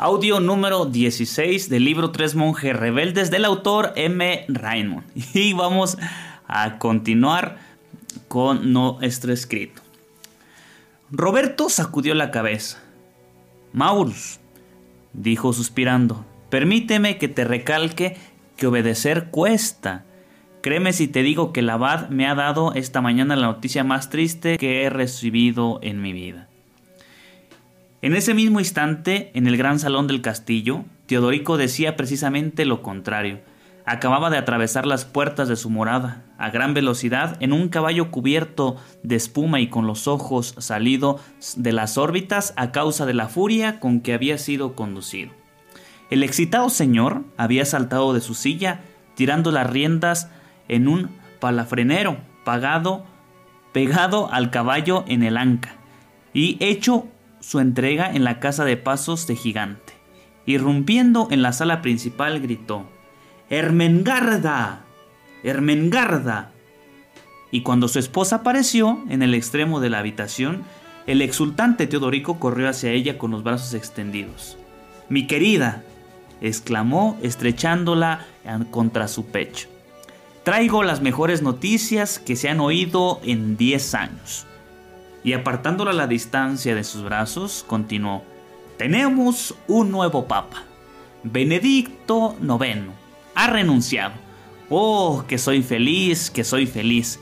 Audio número 16 del libro Tres monjes rebeldes del autor M. Raymond. Y vamos a continuar con nuestro escrito. Roberto sacudió la cabeza. Maurus, dijo suspirando, permíteme que te recalque que obedecer cuesta. Créeme si te digo que el abad me ha dado esta mañana la noticia más triste que he recibido en mi vida. En ese mismo instante, en el gran salón del castillo, Teodorico decía precisamente lo contrario. Acababa de atravesar las puertas de su morada, a gran velocidad, en un caballo cubierto de espuma y con los ojos salidos de las órbitas a causa de la furia con que había sido conducido. El excitado señor había saltado de su silla, tirando las riendas en un palafrenero, pagado, pegado al caballo en el anca, y hecho su entrega en la casa de pasos de gigante. Irrumpiendo en la sala principal gritó Hermengarda. Hermengarda. Y cuando su esposa apareció en el extremo de la habitación, el exultante Teodorico corrió hacia ella con los brazos extendidos. Mi querida, exclamó estrechándola contra su pecho. Traigo las mejores noticias que se han oído en diez años y apartándola a la distancia de sus brazos, continuó, Tenemos un nuevo papa. Benedicto IX. Ha renunciado. Oh, que soy feliz, que soy feliz.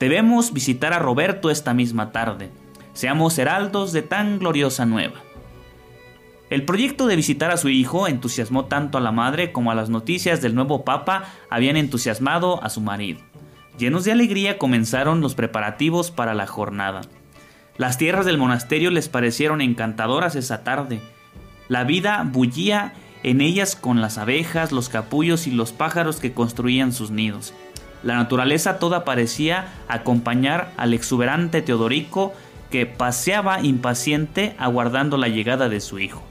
Debemos visitar a Roberto esta misma tarde. Seamos heraldos de tan gloriosa nueva. El proyecto de visitar a su hijo entusiasmó tanto a la madre como a las noticias del nuevo papa habían entusiasmado a su marido. Llenos de alegría comenzaron los preparativos para la jornada. Las tierras del monasterio les parecieron encantadoras esa tarde. La vida bullía en ellas con las abejas, los capullos y los pájaros que construían sus nidos. La naturaleza toda parecía acompañar al exuberante Teodorico que paseaba impaciente aguardando la llegada de su hijo.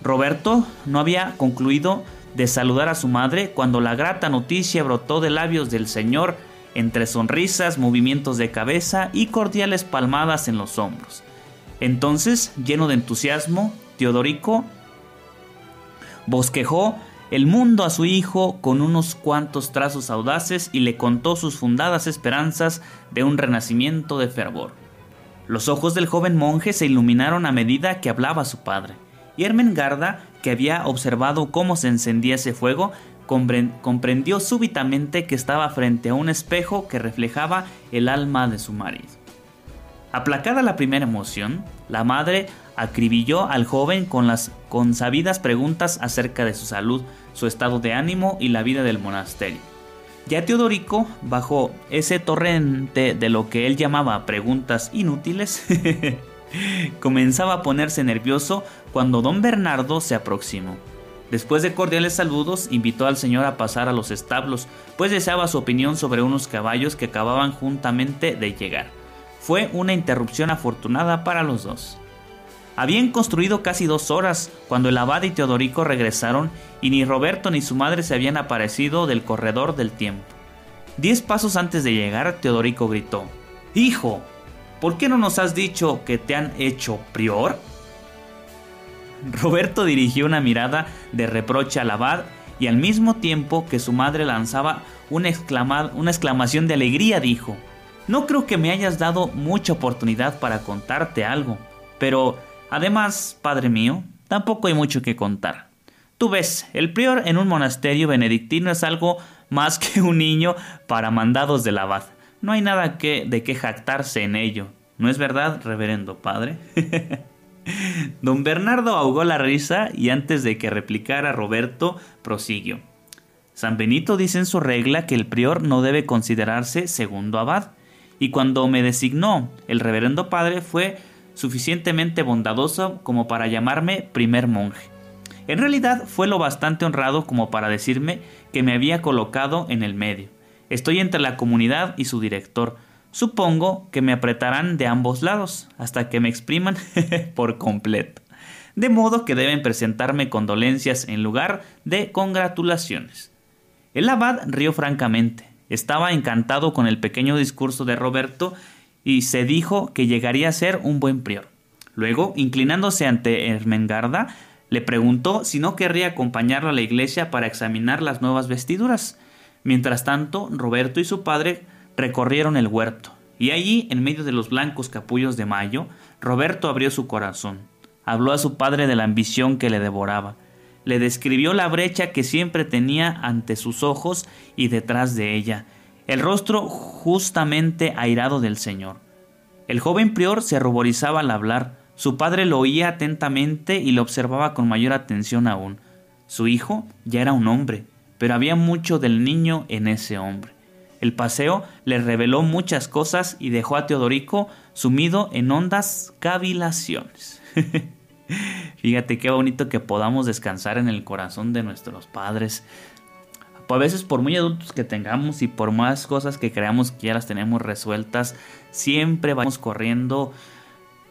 Roberto no había concluido de saludar a su madre cuando la grata noticia brotó de labios del señor entre sonrisas, movimientos de cabeza y cordiales palmadas en los hombros. Entonces, lleno de entusiasmo, Teodorico bosquejó el mundo a su hijo con unos cuantos trazos audaces y le contó sus fundadas esperanzas de un renacimiento de fervor. Los ojos del joven monje se iluminaron a medida que hablaba su padre, y Ermengarda, que había observado cómo se encendía ese fuego, comprendió súbitamente que estaba frente a un espejo que reflejaba el alma de su marido. Aplacada la primera emoción, la madre acribilló al joven con las consabidas preguntas acerca de su salud, su estado de ánimo y la vida del monasterio. Ya Teodorico, bajo ese torrente de lo que él llamaba preguntas inútiles, comenzaba a ponerse nervioso cuando don Bernardo se aproximó. Después de cordiales saludos, invitó al señor a pasar a los establos, pues deseaba su opinión sobre unos caballos que acababan juntamente de llegar. Fue una interrupción afortunada para los dos. Habían construido casi dos horas cuando el abad y Teodorico regresaron y ni Roberto ni su madre se habían aparecido del corredor del tiempo. Diez pasos antes de llegar, Teodorico gritó, Hijo, ¿por qué no nos has dicho que te han hecho prior? Roberto dirigió una mirada de reproche al abad y al mismo tiempo que su madre lanzaba una, exclamación de alegría dijo, no creo que me hayas dado mucha oportunidad para contarte algo, pero además, padre mío, tampoco hay mucho que contar. Tú ves, el prior en un monasterio benedictino es algo más que un niño para mandados del abad. No hay nada que, de qué jactarse en ello. ¿No es verdad, reverendo padre? Don Bernardo ahogó la risa y antes de que replicara Roberto, prosiguió. San Benito dice en su regla que el prior no debe considerarse segundo abad, y cuando me designó el reverendo padre fue suficientemente bondadoso como para llamarme primer monje. En realidad fue lo bastante honrado como para decirme que me había colocado en el medio. Estoy entre la comunidad y su director. Supongo que me apretarán de ambos lados hasta que me expriman por completo. De modo que deben presentarme condolencias en lugar de congratulaciones. El abad rió francamente. Estaba encantado con el pequeño discurso de Roberto y se dijo que llegaría a ser un buen prior. Luego, inclinándose ante Ermengarda, le preguntó si no querría acompañarlo a la iglesia para examinar las nuevas vestiduras. Mientras tanto, Roberto y su padre recorrieron el huerto, y allí, en medio de los blancos capullos de mayo, Roberto abrió su corazón. Habló a su padre de la ambición que le devoraba. Le describió la brecha que siempre tenía ante sus ojos y detrás de ella, el rostro justamente airado del Señor. El joven prior se ruborizaba al hablar, su padre lo oía atentamente y lo observaba con mayor atención aún. Su hijo ya era un hombre, pero había mucho del niño en ese hombre. El paseo le reveló muchas cosas y dejó a Teodorico sumido en hondas cavilaciones. Fíjate qué bonito que podamos descansar en el corazón de nuestros padres. A veces por muy adultos que tengamos y por más cosas que creamos que ya las tenemos resueltas, siempre vamos corriendo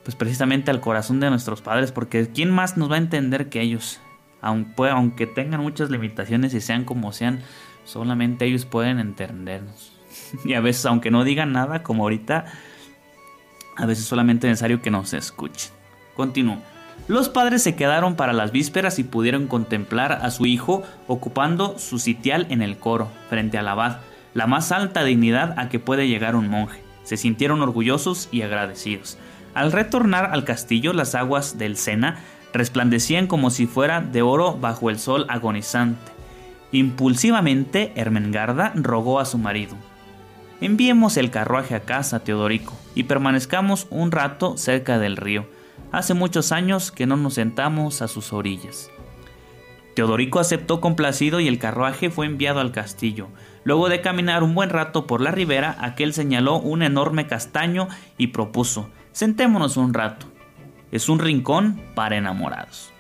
pues precisamente al corazón de nuestros padres, porque ¿quién más nos va a entender que ellos? Aunque, aunque tengan muchas limitaciones y sean como sean, solamente ellos pueden entendernos. y a veces, aunque no digan nada, como ahorita, a veces solamente es necesario que nos escuchen. Continúo. Los padres se quedaron para las vísperas y pudieron contemplar a su hijo ocupando su sitial en el coro, frente al abad, la más alta dignidad a que puede llegar un monje. Se sintieron orgullosos y agradecidos. Al retornar al castillo, las aguas del Sena resplandecían como si fuera de oro bajo el sol agonizante. Impulsivamente, Ermengarda rogó a su marido: Enviemos el carruaje a casa, Teodorico, y permanezcamos un rato cerca del río Hace muchos años que no nos sentamos a sus orillas. Teodorico aceptó complacido y el carruaje fue enviado al castillo. Luego de caminar un buen rato por la ribera, aquel señaló un enorme castaño y propuso: Sentémonos un rato. Es un rincón para enamorados.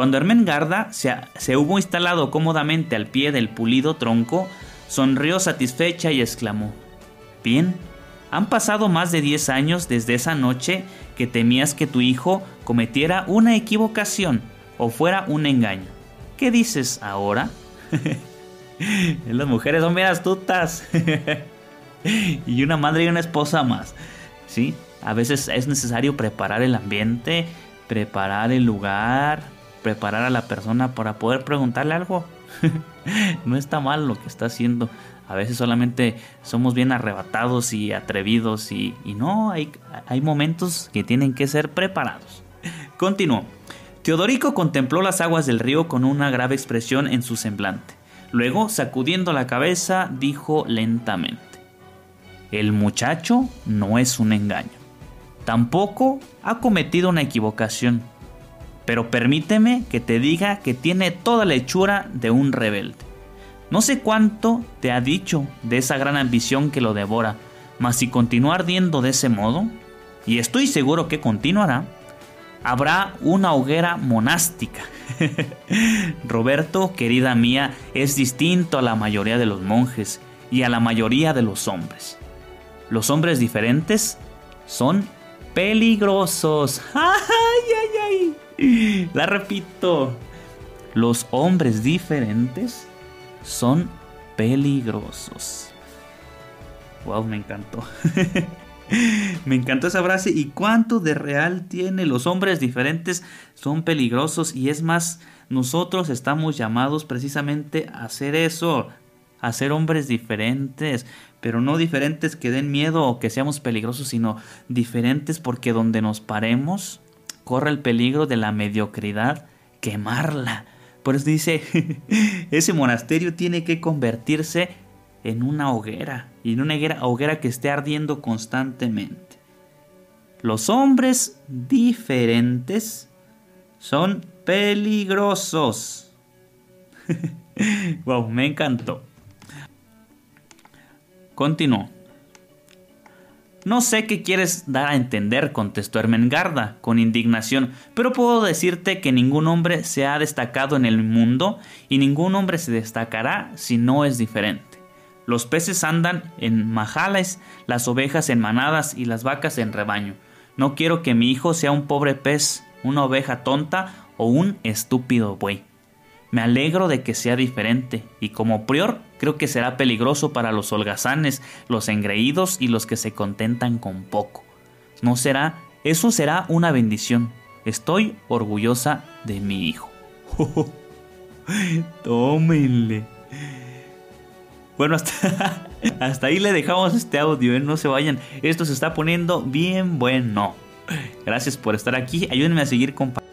Cuando Ermengarda se, se hubo instalado cómodamente al pie del pulido tronco, sonrió satisfecha y exclamó: Bien, han pasado más de 10 años desde esa noche que temías que tu hijo cometiera una equivocación o fuera un engaño. ¿Qué dices ahora? Las mujeres son bien astutas. y una madre y una esposa más. ¿Sí? A veces es necesario preparar el ambiente, preparar el lugar, preparar a la persona para poder preguntarle algo. no está mal lo que está haciendo. A veces solamente somos bien arrebatados y atrevidos y, no, hay, hay momentos que tienen que ser preparados. Continuó. Teodorico contempló las aguas del río con una grave expresión en su semblante. Luego, sacudiendo la cabeza, dijo lentamente, El muchacho no es un engaño. Tampoco ha cometido una equivocación. Pero permíteme que te diga que tiene toda la hechura de un rebelde. No sé cuánto te ha dicho de esa gran ambición que lo devora, mas si continúa ardiendo de ese modo, y estoy seguro que continuará, habrá una hoguera monástica. Roberto, querida mía, es distinto a la mayoría de los monjes y a la mayoría de los hombres. Los hombres diferentes son peligrosos. ¡Ay, ay, ay! La repito. Los hombres diferentes son peligrosos. Wow, me encantó. me encantó esa frase. ¿Y cuánto de real tiene? Los hombres diferentes son peligrosos y es más, nosotros estamos llamados precisamente a hacer eso, a ser hombres diferentes, pero no diferentes que den miedo o que seamos peligrosos, sino diferentes porque donde nos paremos corre el peligro de la mediocridad quemarla por eso dice, ese monasterio tiene que convertirse en una hoguera, y en una hoguera, que esté ardiendo constantemente. Los hombres diferentes son peligrosos. wow, me encantó. Continuó. No sé qué quieres dar a entender, contestó Ermengarda, con indignación, pero puedo decirte que ningún hombre se ha destacado en el mundo y ningún hombre se destacará si no es diferente. Los peces andan en majales, las ovejas en manadas y las vacas en rebaño. No quiero que mi hijo sea un pobre pez, una oveja tonta o un estúpido buey. Me alegro de que sea diferente, y como prior creo que será peligroso para los holgazanes, los engreídos y los que se contentan con poco. No será, eso será una bendición. Estoy orgullosa de mi hijo. Tómenle. Bueno, hasta, hasta, ahí le dejamos este audio, ¿eh? no se vayan. Esto se está poniendo bien bueno. Gracias por estar aquí. Ayúdenme a seguir compartiendo.